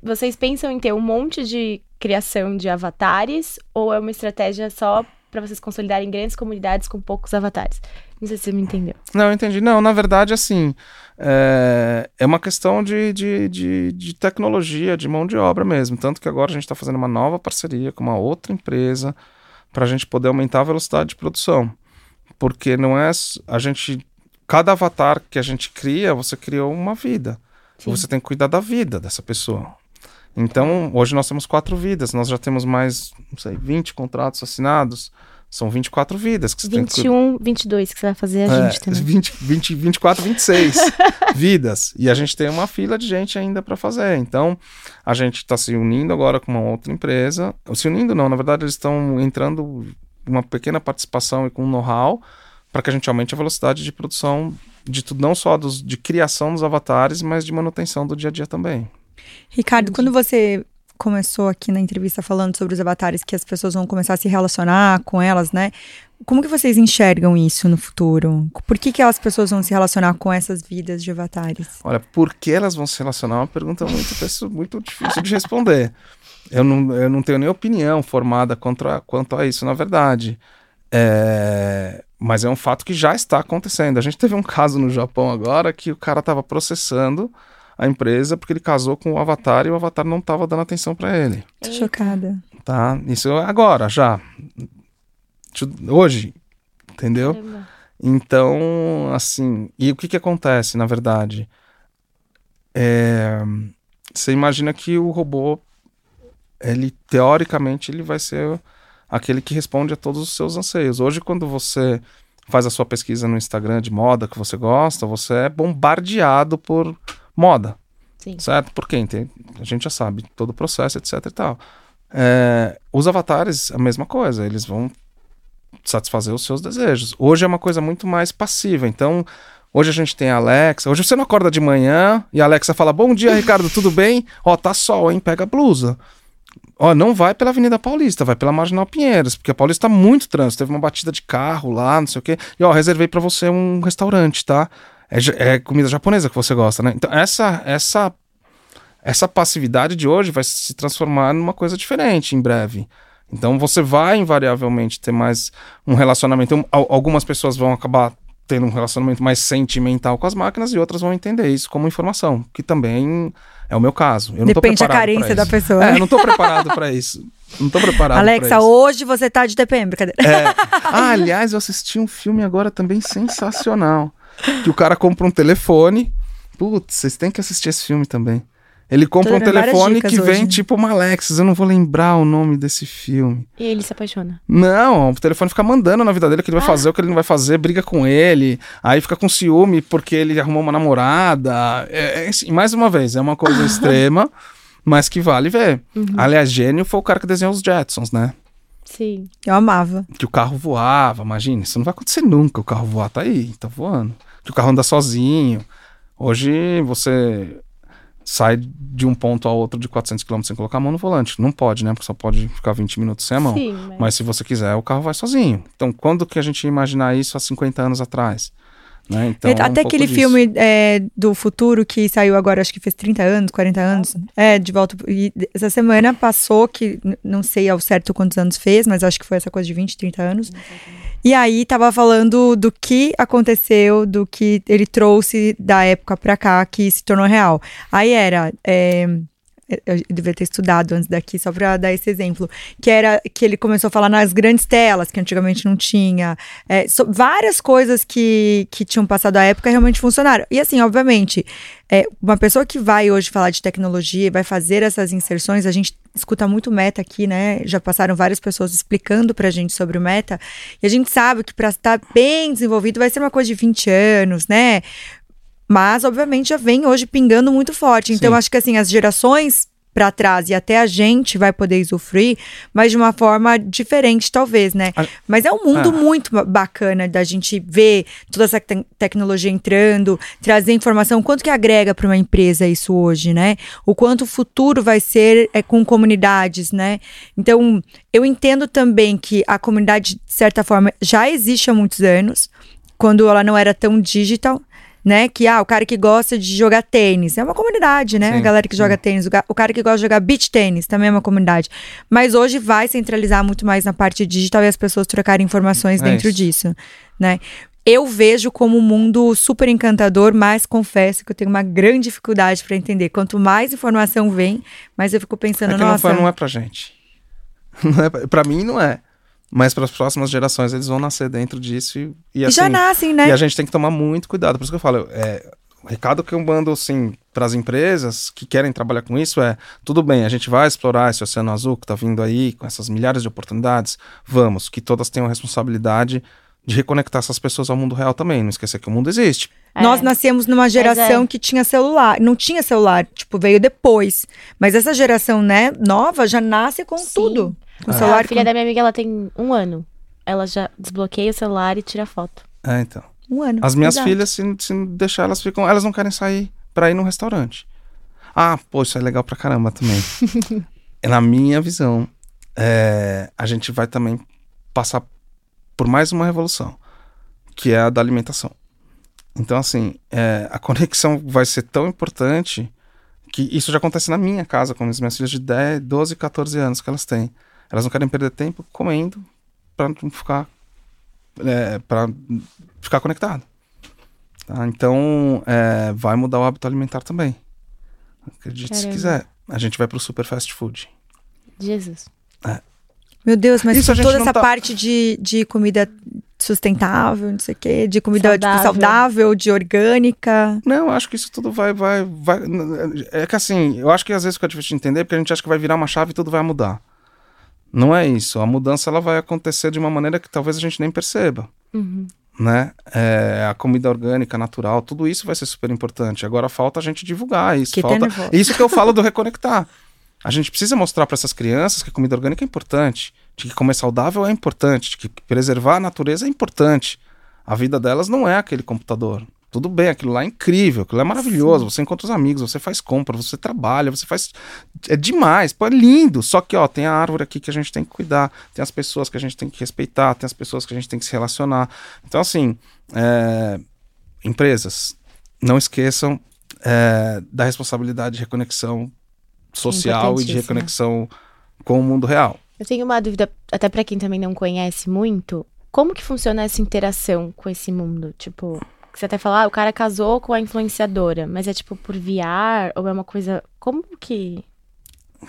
vocês pensam em ter um monte de criação de avatares ou é uma estratégia só para vocês consolidarem grandes comunidades com poucos avatares? Não sei se você me entendeu. Não, eu entendi. Não, na verdade, assim, é, é uma questão de, de, de, de, tecnologia, de mão de obra mesmo. Tanto que agora a gente está fazendo uma nova parceria com uma outra empresa para a gente poder aumentar a velocidade de produção. Porque não é. A gente. Cada avatar que a gente cria, você criou uma vida. Sim. Você tem que cuidar da vida dessa pessoa. Então, hoje nós temos quatro vidas, nós já temos mais, não sei, 20 contratos assinados São 24 vidas que você tem que 21, 22 que você vai fazer a é, gente também. 20, 20, 24, 26 vidas. E a gente tem uma fila de gente ainda para fazer. Então, a gente está se unindo agora com uma outra empresa. Se unindo, não, na verdade, eles estão entrando uma pequena participação e com know-how para que a gente aumente a velocidade de produção de tudo, não só dos, de criação dos avatares, mas de manutenção do dia a dia também. Ricardo, quando você começou aqui na entrevista falando sobre os avatares que as pessoas vão começar a se relacionar com elas, né? Como que vocês enxergam isso no futuro? Por que, que as pessoas vão se relacionar com essas vidas de avatares? Olha, por que elas vão se relacionar é uma pergunta muito, muito difícil de responder. Eu não, eu não tenho nem opinião formada contra, quanto a isso, na verdade. É, mas é um fato que já está acontecendo. A gente teve um caso no Japão agora que o cara estava processando a empresa porque ele casou com o Avatar e o Avatar não estava dando atenção para ele. Tô chocada. Tá? Isso agora, já. Hoje, entendeu? Então, assim, e o que que acontece, na verdade? É, você imagina que o robô, ele, teoricamente, ele vai ser aquele que responde a todos os seus anseios. Hoje, quando você faz a sua pesquisa no Instagram de moda que você gosta, você é bombardeado por moda, Sim. certo? Porque a gente já sabe todo o processo, etc e tal. É, os avatares, a mesma coisa, eles vão satisfazer os seus desejos. Hoje é uma coisa muito mais passiva, então hoje a gente tem a Alexa, hoje você não acorda de manhã e a Alexa fala, bom dia Ricardo, tudo bem? Ó, tá sol, hein? Pega a blusa. Ó, não vai pela Avenida Paulista, vai pela Marginal Pinheiros, porque a Paulista tá muito trânsito, teve uma batida de carro lá, não sei o quê. E ó, reservei pra você um restaurante, tá? É, é comida japonesa que você gosta, né? Então essa essa essa passividade de hoje vai se transformar numa coisa diferente em breve. Então você vai invariavelmente ter mais um relacionamento. Um, al- algumas pessoas vão acabar tendo um relacionamento mais sentimental com as máquinas e outras vão entender isso como informação, que também é o meu caso. Eu Depende da carência da pessoa. É, eu não tô preparado pra isso. Não tô preparado Alexa, hoje você tá de TPM, brincadeira. É. Ah, aliás, eu assisti um filme agora também sensacional. Que o cara compra um telefone. Putz, vocês têm que assistir esse filme também. Ele compra um telefone que vem hoje. tipo uma Alexis. Eu não vou lembrar o nome desse filme. E ele se apaixona. Não, o telefone fica mandando na vida dele o que ele vai fazer, o que ele não vai fazer, briga com ele, aí fica com ciúme porque ele arrumou uma namorada. É, é, assim, mais uma vez, é uma coisa [laughs] extrema, mas que vale ver. Aliás, gênio foi o cara que desenhou os Jetsons, né? Sim. Eu amava. que o carro voava, imagina, isso não vai acontecer nunca, o carro voar tá aí, tá voando. Que o carro anda sozinho. Hoje você sai de um ponto a outro de 400 km sem colocar a mão no volante. Não pode, né? Porque só pode ficar 20 minutos sem a mão. Sim, mas... Mas se você quiser, o carro vai sozinho. Então, quando que a gente ia imaginar isso há 50 anos atrás? Né? Então, é um Até pouco aquele disso. filme é, do futuro que saiu agora, acho que fez 30 anos, 40 anos. É, de volta. E essa semana passou, que não sei ao certo quantos anos fez, mas acho que foi essa coisa de 20, 30 anos. E aí tava falando do que aconteceu, do que ele trouxe da época pra cá, que se tornou real. Aí era. é, eu devia ter estudado antes daqui, só pra dar esse exemplo. Que era que ele começou a falar nas grandes telas, que antigamente não tinha. É, so- várias coisas que, que tinham passado a época realmente funcionaram. E assim, obviamente, é, uma pessoa que vai hoje falar de tecnologia e vai fazer essas inserções, a gente escuta muito meta aqui, né? Já passaram várias pessoas explicando pra gente sobre o meta. E a gente sabe que pra estar bem desenvolvido vai ser uma coisa de 20 anos, né? Mas, obviamente, já vem hoje pingando muito forte. Então, Sim. acho que assim, as gerações pra trás e até a gente vai poder usufruir, mas de uma forma diferente, talvez, né? Mas é um mundo Ah. muito ba- bacana da gente ver toda essa te- tecnologia entrando, trazer informação, quanto que agrega para uma empresa isso hoje, né? O quanto o futuro vai ser é, com comunidades, né? Então, eu entendo também que a comunidade, de certa forma, já existe há muitos anos, quando ela não era tão digital. Né? Que ah, o cara que gosta de jogar tênis é uma comunidade, né? Sim, a galera que sim. joga tênis, o, cara que gosta de jogar beach tênis também é uma comunidade. Mas hoje vai centralizar muito mais na parte digital e as pessoas trocarem informações É dentro isso. disso, né? Eu vejo como um mundo super encantador, mas confesso que eu tenho uma grande dificuldade para entender. Quanto mais informação vem, mais eu fico pensando, É que não, nossa, foi- não é pra gente. [laughs] Não é pra, pra mim, não é. Mas para as próximas gerações, eles vão nascer dentro disso e, e e assim, já nascem, né? E a gente tem que tomar muito cuidado. Por isso que eu falo, é, O recado que eu mando, assim, para as empresas que querem trabalhar com isso é: tudo bem, a gente vai explorar esse oceano azul que está vindo aí, com essas milhares de oportunidades, vamos, que todas tenham a responsabilidade de reconectar essas pessoas ao mundo real também. Não esquecer que o mundo existe. É. Nós nascemos numa geração é. que tinha celular. Não tinha celular, tipo, veio depois. Mas essa geração, né, nova, já nasce com Sim. tudo. Com A celular. filha com... da minha amiga, ela tem um ano. Ela já desbloqueia o celular e tira foto. É, então. Um ano. As minhas Exato. filhas, se, se deixar, elas ficam. Elas não querem sair para ir num restaurante. Ah, pô, isso é legal pra caramba também. [laughs] Na minha visão, é, a gente vai também passar por mais uma revolução, que é a da alimentação. Então, assim, é, a [laughs] conexão vai ser tão importante que isso já acontece na minha casa, com as minhas filhas de 10, 12, 14 anos que elas têm. Elas não querem perder tempo comendo para não ficar é, para ficar conectado. Tá? Então, é, vai mudar o hábito alimentar também. Acredite se Caramba. quiser. A gente vai pro super fast food. Jesus. Meu Deus, mas Isso toda essa tá- parte de, de comida sustentável, não sei o quê, de comida tipo, Saudável. saudável, de orgânica. Não, acho que isso tudo vai, vai, vai. É que assim, eu acho que às vezes fica difícil de entender porque a gente acha que vai virar uma chave e tudo vai mudar. Não é isso. A mudança ela vai acontecer de uma maneira que talvez a gente nem perceba. Uhum. né? É, a comida orgânica, natural, tudo isso vai ser super importante. Agora falta a gente divulgar isso. Que falta... Isso que eu falo do reconectar. A gente precisa mostrar para essas crianças que a comida orgânica é importante, de que comer saudável é importante, de que preservar a natureza é importante. A vida delas não é aquele computador. Tudo bem, aquilo lá é incrível, aquilo é maravilhoso. Você encontra os amigos, você faz compra, você trabalha, você faz. É demais, pô, é lindo. Só que, ó, tem a árvore aqui que a gente tem que cuidar, tem as pessoas que a gente tem que respeitar, tem as pessoas que a gente tem que se relacionar. Então, assim, é, empresas, não esqueçam é, da responsabilidade de reconexão social e de reconexão com o mundo real. Eu tenho uma dúvida, até pra quem também não conhece muito. Como que funciona essa interação com esse mundo? Tipo, que você até fala, ah, o cara casou com a influenciadora, mas é tipo por VR ou é uma coisa. Como que.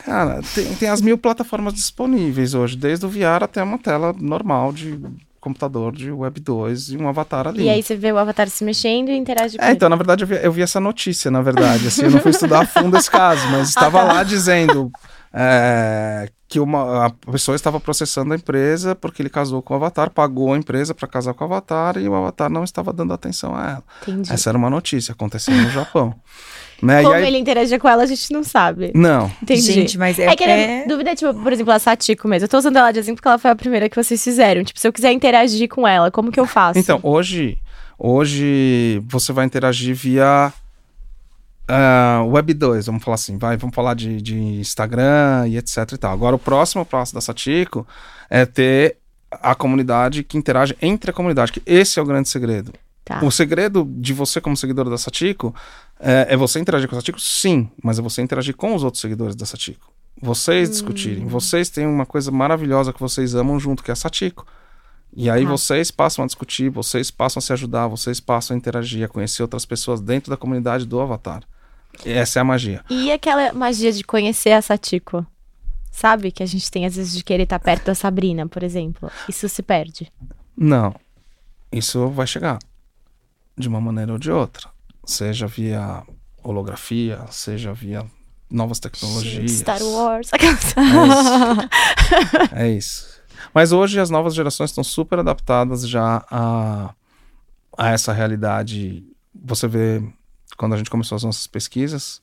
Cara, tem, tem as mil plataformas disponíveis hoje, desde o VR até uma tela normal de computador de Web 2 e um avatar ali. E aí você vê o avatar se mexendo e interage com É, ele. então, na verdade, eu vi, eu vi essa notícia, na verdade. Assim, eu não fui estudar a fundo esse caso, mas [laughs] Ah, estava tá. lá dizendo é, que uma, a pessoa estava processando a empresa porque ele casou com o Avatar, pagou a empresa para casar com o Avatar e o Avatar não estava dando atenção a ela. Entendi. Essa era uma notícia acontecendo no Japão. né? Como e aí, ele interagia com ela, a gente não sabe. Não, Entendi. Gente, mas é. É que a é- minha dúvida é, tipo, por exemplo, a Satiko mesmo. Eu tô usando ela de exemplo porque ela foi a primeira que vocês fizeram. Tipo, se eu quiser interagir com ela, como que eu faço? Então, hoje, hoje você vai interagir via ah, Web 2, vamos falar assim, vai, vamos falar de, de Instagram e etc e tal. Agora, o próximo passo da Satiko é ter a comunidade que interage entre a comunidade, que esse é o grande segredo. Tá. O segredo de você como seguidor da Satiko é, é você interagir com a Satiko, sim, mas é você interagir com os outros seguidores da Satiko. Vocês discutirem, vocês têm uma coisa maravilhosa que vocês amam junto, que é a Satiko. E aí Tá. vocês passam a discutir, vocês passam a se ajudar, vocês passam a interagir, a conhecer outras pessoas dentro da comunidade do Avatar. Essa é a magia. E aquela magia de conhecer a Satiko? Sabe? Que a gente tem às vezes de querer estar perto da Sabrina, por exemplo. Isso se perde. Não. Isso vai chegar. De uma maneira ou de outra. Seja via holografia, seja via novas tecnologias. Star Wars. [laughs] aquelas- É isso. Mas hoje as novas gerações estão super adaptadas já a, a essa realidade. Você vê, quando a gente começou as nossas pesquisas,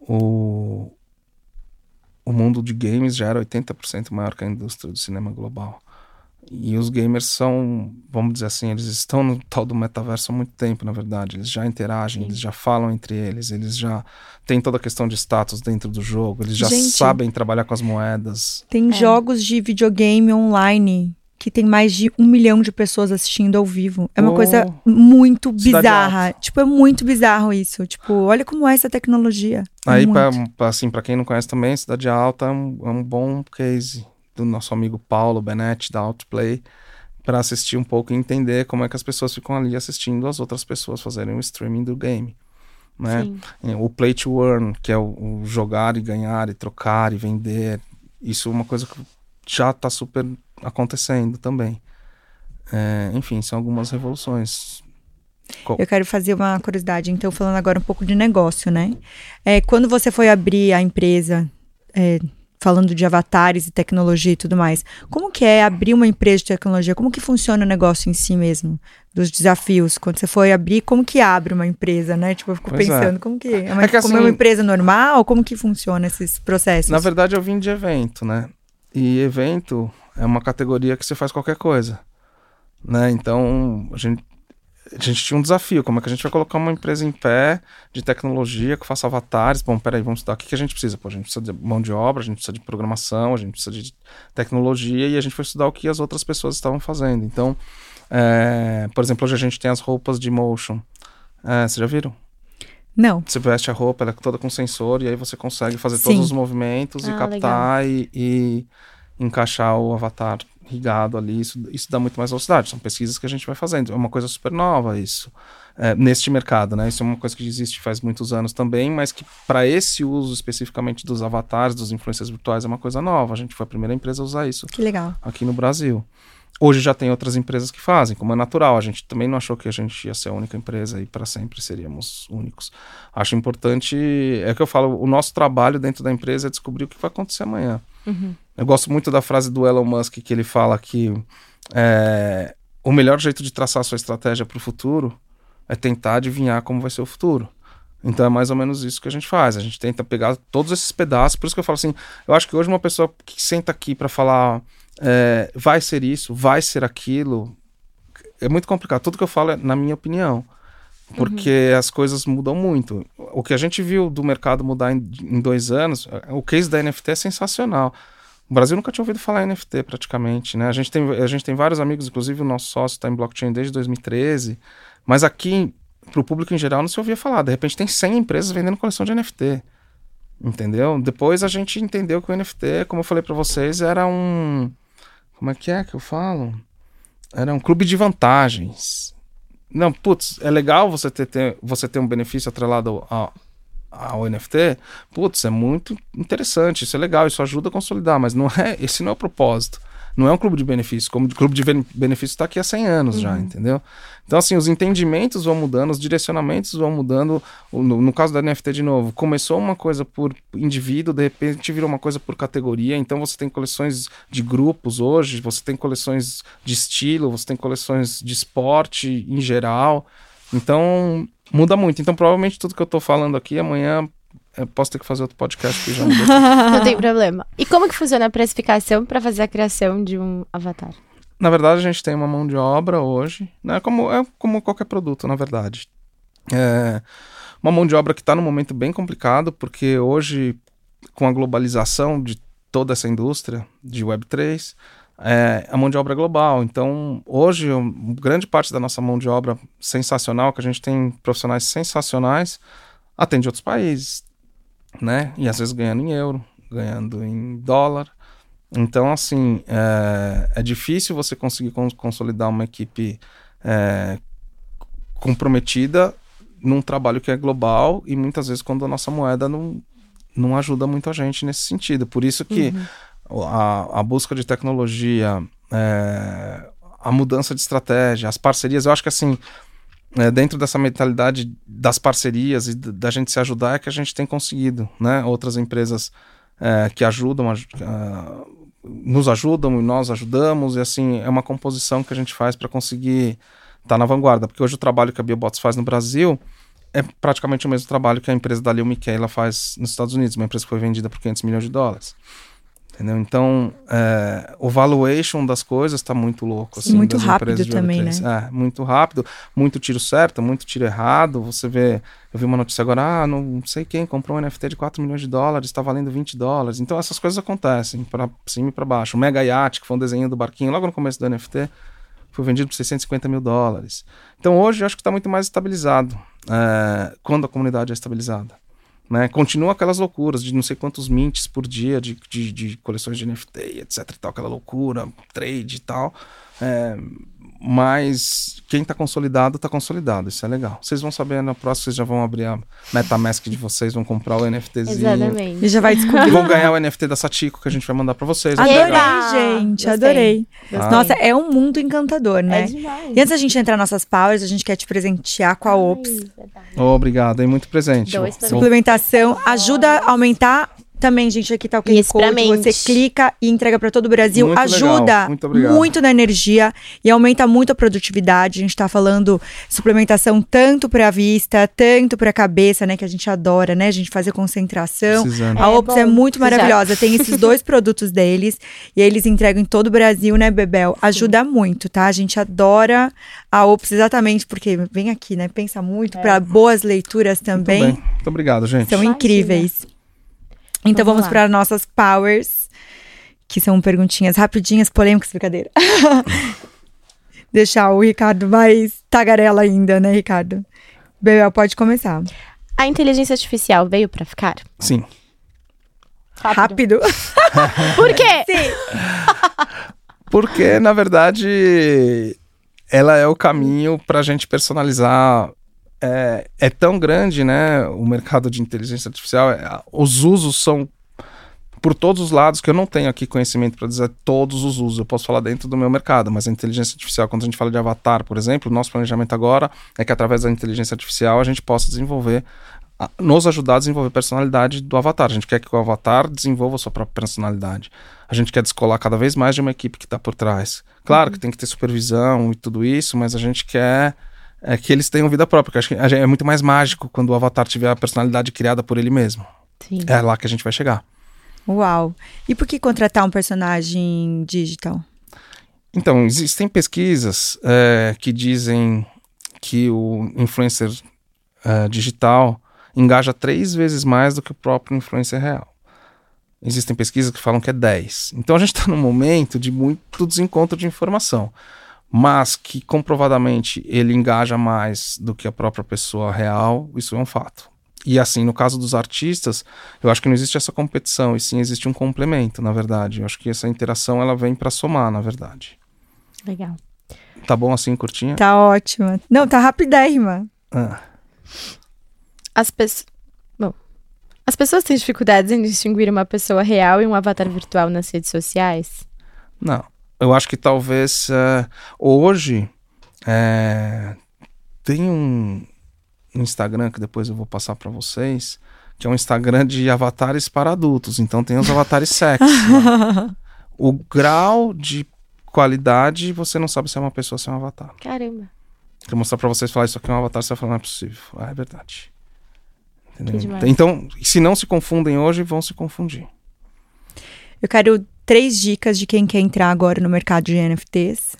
o, o mundo de games já era 80% maior que a indústria do cinema global. E os gamers são, vamos dizer assim, eles estão no tal do metaverso há muito tempo, na verdade. Eles já interagem, Sim. eles já falam entre eles, eles já têm toda a questão de status dentro do jogo, eles já Gente. sabem trabalhar com as moedas. Tem É. jogos de videogame online que tem mais de um milhão de pessoas assistindo ao vivo. É uma Oh. coisa muito bizarra. Tipo, é muito bizarro isso. Tipo, olha como é essa tecnologia. É Aí, pra, pra, assim, pra quem não conhece também, Cidade Alta é um, é um bom case do nosso amigo Paulo Benetti, da Outplay, para assistir um pouco e entender como é que as pessoas ficam ali assistindo as outras pessoas fazerem o streaming do game. Né? Sim. O play to earn, que é o, o jogar e ganhar e trocar e vender, isso é uma coisa que já está super acontecendo também. É, enfim, são algumas revoluções. Eu quero fazer uma curiosidade, então, falando agora um pouco de negócio, né? É, quando você foi abrir a empresa, é, falando de avatares e tecnologia e tudo mais, como que é abrir uma empresa de tecnologia? Como que funciona o negócio em si mesmo? Dos desafios? Quando você foi abrir, como que abre uma empresa, né? Tipo, eu fico Pois é. pensando, como que é? Uma, É que como é uma assim- empresa normal? Como que funciona esses processos? Na verdade, eu vim de evento, né? E evento é uma categoria que você faz qualquer coisa, né? Então, a gente, a gente tinha um desafio, como é que a gente vai colocar uma empresa em pé de tecnologia que faça avatares? Bom, peraí, vamos estudar. O que, que a gente precisa? Pô, a gente precisa de mão de obra, a gente precisa de programação, a gente precisa de tecnologia e a gente foi estudar o que as outras pessoas estavam fazendo. Então, é, por exemplo, hoje a gente tem as roupas de motion. É, vocês já viram? Não. Você veste a roupa, ela é toda com sensor, e aí você consegue fazer Sim. todos os movimentos e Ah, captar e, e encaixar o avatar rigado ali. Isso, isso dá muito mais velocidade. São pesquisas que a gente vai fazendo. É uma coisa super nova isso. é, neste mercado, né? Isso é uma coisa que existe faz muitos anos também, mas que para esse uso especificamente dos avatares, dos influencers virtuais, é uma coisa nova. A gente foi a primeira empresa a usar isso Que legal. aqui no Brasil. Hoje já tem outras empresas que fazem, como é natural. A gente também não achou que a gente ia ser a única empresa e para sempre seríamos únicos. Acho importante, é que eu falo, o nosso trabalho dentro da empresa é descobrir o que vai acontecer amanhã. Eu gosto muito da frase do Elon Musk que ele fala que é, o melhor jeito de traçar a sua estratégia para o futuro é tentar adivinhar como vai ser o futuro. Então é mais ou menos isso que a gente faz. A gente tenta pegar todos esses pedaços. Por isso que eu falo assim: eu acho que hoje uma pessoa que senta aqui para falar é, vai ser isso, vai ser aquilo, é muito complicado. Tudo que eu falo é na minha opinião. Porque as coisas mudam muito. O que a gente viu do mercado mudar em, em dois anos, o case da NFT é sensacional. O Brasil nunca tinha ouvido falar em NFT praticamente, né? A gente tem, a gente tem vários amigos, inclusive o nosso sócio está em blockchain desde 2013, mas aqui, para o público em geral, não se ouvia falar. De repente tem 100 empresas vendendo coleção de NFT, entendeu? Depois a gente entendeu que o NFT, como eu falei para vocês, era um... Como é que é que eu falo? Era um clube de vantagens. Não, putz, é legal você ter, ter- você ter um benefício atrelado ao, ao NFT. Putz, é muito interessante, isso é legal, isso ajuda a consolidar, mas não é, [laughs] esse não é o propósito. Não é um clube de benefícios, como o clube de ben- benefícios está aqui há 100 anos já, entendeu? Então, assim, os entendimentos vão mudando, os direcionamentos vão mudando. No, no caso da NFT, de novo, começou uma coisa por indivíduo, de repente virou uma coisa por categoria. Então, você tem coleções de grupos hoje, você tem coleções de estilo, você tem coleções de esporte em geral. Então, muda muito. Então, provavelmente tudo que eu tô falando aqui, amanhã eu posso ter que fazer outro podcast que já mudou. [laughs] Não tem problema. E como que funciona a precificação para fazer a criação de um avatar? Na verdade, a gente tem uma mão de obra hoje, né? Como, é como qualquer produto, na verdade. É uma mão de obra que está num momento bem complicado, porque hoje, com a globalização de toda essa indústria de Web3, é, a mão de obra global. Então, hoje, grande parte da nossa mão de obra sensacional, que a gente tem profissionais sensacionais, atende outros países, né? E às vezes ganhando em euro, ganhando em dólar. Então, assim, é, é difícil você conseguir cons- consolidar uma equipe é, comprometida num trabalho que é global e muitas vezes quando a nossa moeda não, não ajuda muito a gente nesse sentido. Por isso que o- a, a busca de tecnologia, é, a mudança de estratégia, as parcerias, eu acho que assim, é, dentro dessa mentalidade das parcerias e da gente se ajudar é que a gente tem conseguido, né? Outras empresas é, que ajudam, aj- ah, nos ajudam e nós ajudamos, e assim, é uma composição que a gente faz para conseguir estar na vanguarda, porque hoje o trabalho que a Biobots faz no Brasil é praticamente o mesmo trabalho que a empresa da Lil Miquela faz nos Estados Unidos, uma empresa que foi vendida por 500 milhões de dólares. Entendeu? Então, é, o valuation das coisas está muito louco. Assim, Muito rápido também, Web3. É, muito rápido, muito tiro certo, muito tiro errado. Você vê, eu vi uma notícia agora, ah, não sei quem comprou um NFT de 4 milhões de dólares, está valendo 20 dólares. Então, essas coisas acontecem para cima e para baixo. O Mega Yacht, que foi um desenho do barquinho logo no começo do NFT, foi vendido por 650 mil dólares. Então, hoje, eu acho que está muito mais estabilizado, é, quando a comunidade é estabilizada. Né? Continua aquelas loucuras de não sei quantos mints por dia de, de, de coleções de NFT, etc e tal, aquela loucura, trade e tal. É, mas quem tá consolidado, tá consolidado. Isso é legal. Vocês vão saber na próxima, vocês já vão abrir a Metamask de vocês, vão comprar o NFTzinho. Exatamente. E já vai descobrir. Vão ganhar o NFT da Satiko que a gente vai mandar pra vocês. Adorei. Gente, Gostei. adorei. Gostei. Nossa, é um mundo encantador, né? É demais. E antes da gente entrar nas nossas powers, a gente quer te presentear com a Ops. Ai, verdade. Obrigado, aí muito presente. Suplementação ajuda a aumentar. Também, gente, aqui tá o QR Code. Você clica e entrega pra todo o Brasil. Muito ajuda legal, muito muito na energia e aumenta muito a produtividade. A gente tá falando suplementação tanto pra vista, tanto pra cabeça, né? Que a gente adora, né? A gente fazer concentração. Precisando. A É Ops é bom, muito maravilhosa. Tem esses [laughs] dois produtos deles e eles entregam em todo o Brasil, né, Bebel? Ajuda muito, tá? A gente adora a Ops exatamente porque vem aqui, né? Pensa muito É. pra boas leituras Muito também. bem. Muito obrigado, gente. São Imagina. Incríveis. Então Vamos vamos para nossas powers, que são perguntinhas rapidinhas, polêmicas, brincadeira. [laughs] Deixar o Ricardo mais tagarela ainda, né, Ricardo? Bebel, pode começar. A inteligência artificial veio pra ficar? Sim. Rápido. [laughs] Por quê? [laughs] Porque, na verdade, ela é o caminho para a gente personalizar. É, é tão grande, né? O mercado de inteligência artificial, é, os usos são por todos os lados que eu não tenho aqui conhecimento para dizer todos os usos. Eu posso falar dentro do meu mercado, mas a inteligência artificial, quando a gente fala de avatar, por exemplo, o nosso planejamento agora é que através da inteligência artificial a gente possa desenvolver nos ajudar a desenvolver a personalidade do avatar. A gente quer que o avatar desenvolva a sua própria personalidade. A gente quer descolar cada vez mais de uma equipe que está por trás. Claro que tem que ter supervisão e tudo isso, mas a gente quer é, que eles tenham vida própria. acho que é muito mais mágico quando o avatar tiver a personalidade criada por ele mesmo. Sim. É lá que a gente vai chegar. Uau. E por que contratar um personagem digital? Então, existem pesquisas é, que dizem que o influencer é, digital engaja três vezes mais do que o próprio influencer real. Existem pesquisas que falam que é 10. Então a gente está num momento de muito desencontro de informação, mas que comprovadamente ele engaja mais do que a própria pessoa real, isso é um fato. E assim, no caso dos artistas, eu acho que não existe essa competição, e sim existe um complemento, na verdade. Eu acho que essa interação ela vem para somar, na verdade. Legal. Tá bom assim, curtinha? Tá ótima. Não, tá rapidérrima. Ah. As pessoas. Bom. As pessoas têm dificuldades em distinguir uma pessoa real e um avatar virtual nas redes sociais? Não. Eu acho que talvez eh, hoje eh, tem um Instagram que depois eu vou passar para vocês, que é um Instagram de avatares para adultos. Então tem os avatares sexy. né? [laughs] o grau de qualidade você não sabe se é uma pessoa ou se é um avatar. Caramba. Quero mostrar para vocês falar isso aqui é um avatar, você vai falar não é possível. Ah, é verdade. Entendeu? Então, se não se confundem hoje, vão se confundir. Eu quero três dicas de quem quer entrar agora no mercado de NFTs.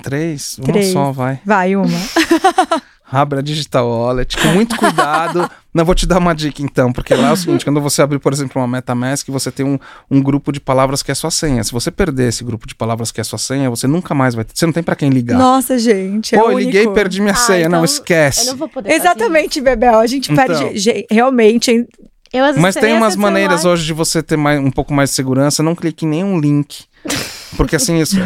Três, uma Três. só, vai. Vai, uma. [laughs] Abre a Digital Wallet com muito cuidado. [laughs] Não, vou te dar uma dica então, porque lá é o seguinte: quando você abrir, por exemplo, uma MetaMask, você tem um, um grupo de palavras que é sua senha. Se você perder esse grupo de palavras que é sua senha, você nunca mais vai ter. Você não tem pra quem ligar. Nossa, gente. É Pô, eu único. liguei e perdi minha Ah, senha. não, então esquece. Eu não vou poder fazer Exatamente, Bebel. A gente Então. perde realmente. Mas tem umas maneiras celular. hoje de você ter mais, um pouco mais de segurança. Não clique em nenhum link. [laughs] Porque assim, isso,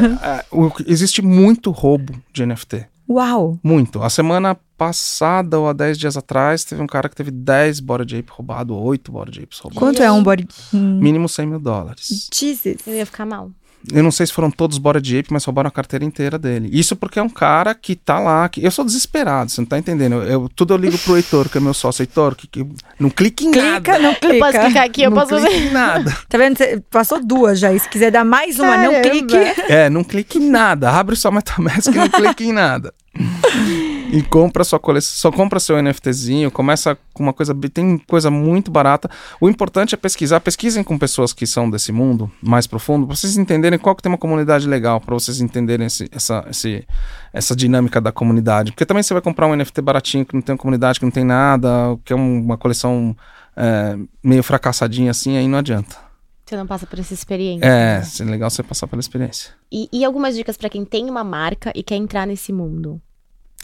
o- existe muito roubo de NFT. Uau. Muito. A semana passada ou há 10 dias atrás, teve um cara que teve 10 Bored Ape roubado, 8 Bored Apes roubados. Quanto é um body. Hum, Mínimo 100 mil dólares. Jesus. Eu ia ficar mal. Eu não sei se foram todos Bored Ape, mas roubaram a carteira inteira dele. Isso porque é um cara que tá lá. Que... Eu sou desesperado, você não tá entendendo. Eu, eu- tudo eu ligo pro Heitor, que é meu sócio. Heitor, que, que... não clique em Clica, nada. não clica. Eu posso clicar aqui, eu não posso clique fazer. em nada. [laughs] Tá vendo? Você passou duas já. E se quiser dar mais uma, não Caramba. clique. É, não clique em nada. Abre sua MetaMask e não clique em nada. [laughs] E compra sua coleção, só compra seu NFTzinho, começa com uma coisa, tem coisa muito barata. O importante é pesquisar, pesquisem com pessoas que são desse mundo mais profundo, para vocês entenderem qual que tem uma comunidade legal, para vocês entenderem esse- essa, esse- essa dinâmica da comunidade. Porque também você vai comprar um NFT baratinho que não tem uma comunidade, que não tem nada, que é um- uma coleção é, meio fracassadinha assim, aí não adianta. Você não passa por essa experiência. É, é legal você passar pela experiência. E, e algumas dicas pra quem tem uma marca e quer entrar nesse mundo.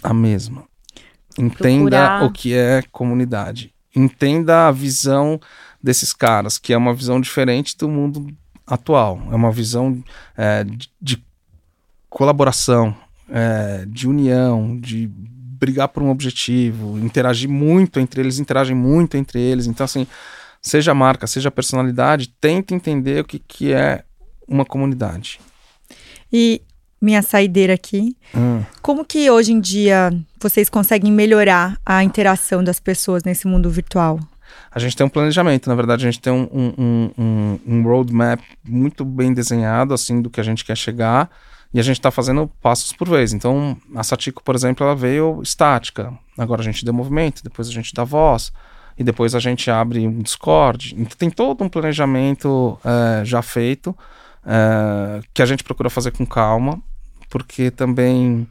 A mesma. Entenda Procurar. o que é comunidade. Entenda a visão desses caras, que é uma visão diferente do mundo atual. É uma visão é, de, de colaboração, é, de união, de brigar por um objetivo, interagir muito entre eles, interagem muito entre eles. Então, assim, seja a marca, seja a personalidade, tenta entender o que, que é uma comunidade. E minha saideira aqui. Hum. Como que hoje em dia vocês conseguem melhorar a interação das pessoas nesse mundo virtual? A gente tem um planejamento, na verdade, a gente tem um, um, um, um roadmap muito bem desenhado, assim, do que a gente quer chegar, e a gente está fazendo passos por vez. Então, a Satiko, por exemplo, ela veio estática, agora a gente deu movimento, depois a gente dá voz, e depois a gente abre um Discord. Então, tem todo um planejamento é, já feito, é, que a gente procura fazer com calma, porque também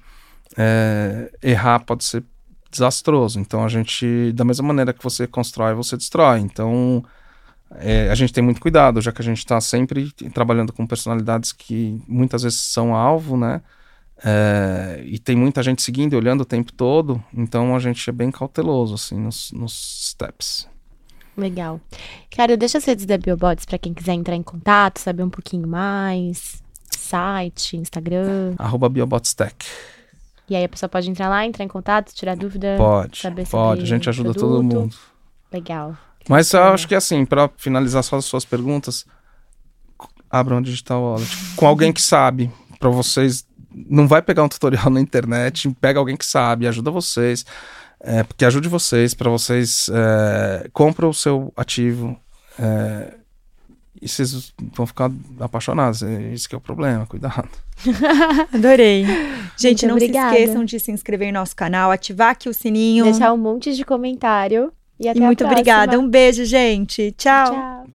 é, errar pode ser desastroso. Então a gente, da mesma maneira que você constrói, você destrói. Então é, a gente tem muito cuidado, já que a gente está sempre trabalhando com personalidades que muitas vezes são alvo, né? É, e tem muita gente seguindo e olhando o tempo todo, então a gente é bem cauteloso assim nos, nos steps. Legal. Cara, deixa as redes da Biobots para quem quiser entrar em contato, saber um pouquinho mais site, Instagram. Arroba BiobotsTech. E aí a pessoa pode entrar lá, entrar em contato, tirar dúvida. Pode, saber pode. A gente ajuda produto. todo mundo. Legal. Mas eu acho que assim, para finalizar só as suas perguntas, abram um digital wallet com alguém que sabe, para vocês. Não vai pegar um tutorial na internet, pega alguém que sabe, ajuda vocês, é, porque ajude vocês, para vocês é, compra o seu ativo, é, e vocês vão ficar apaixonados. É isso que é o problema, cuidado. [laughs] Adorei. Gente, Muito não obrigada. se esqueçam de se inscrever em nosso canal, ativar aqui o sininho. Deixar um monte de comentário. E até e muito próxima. obrigada. Um beijo, gente. Tchau. Tchau.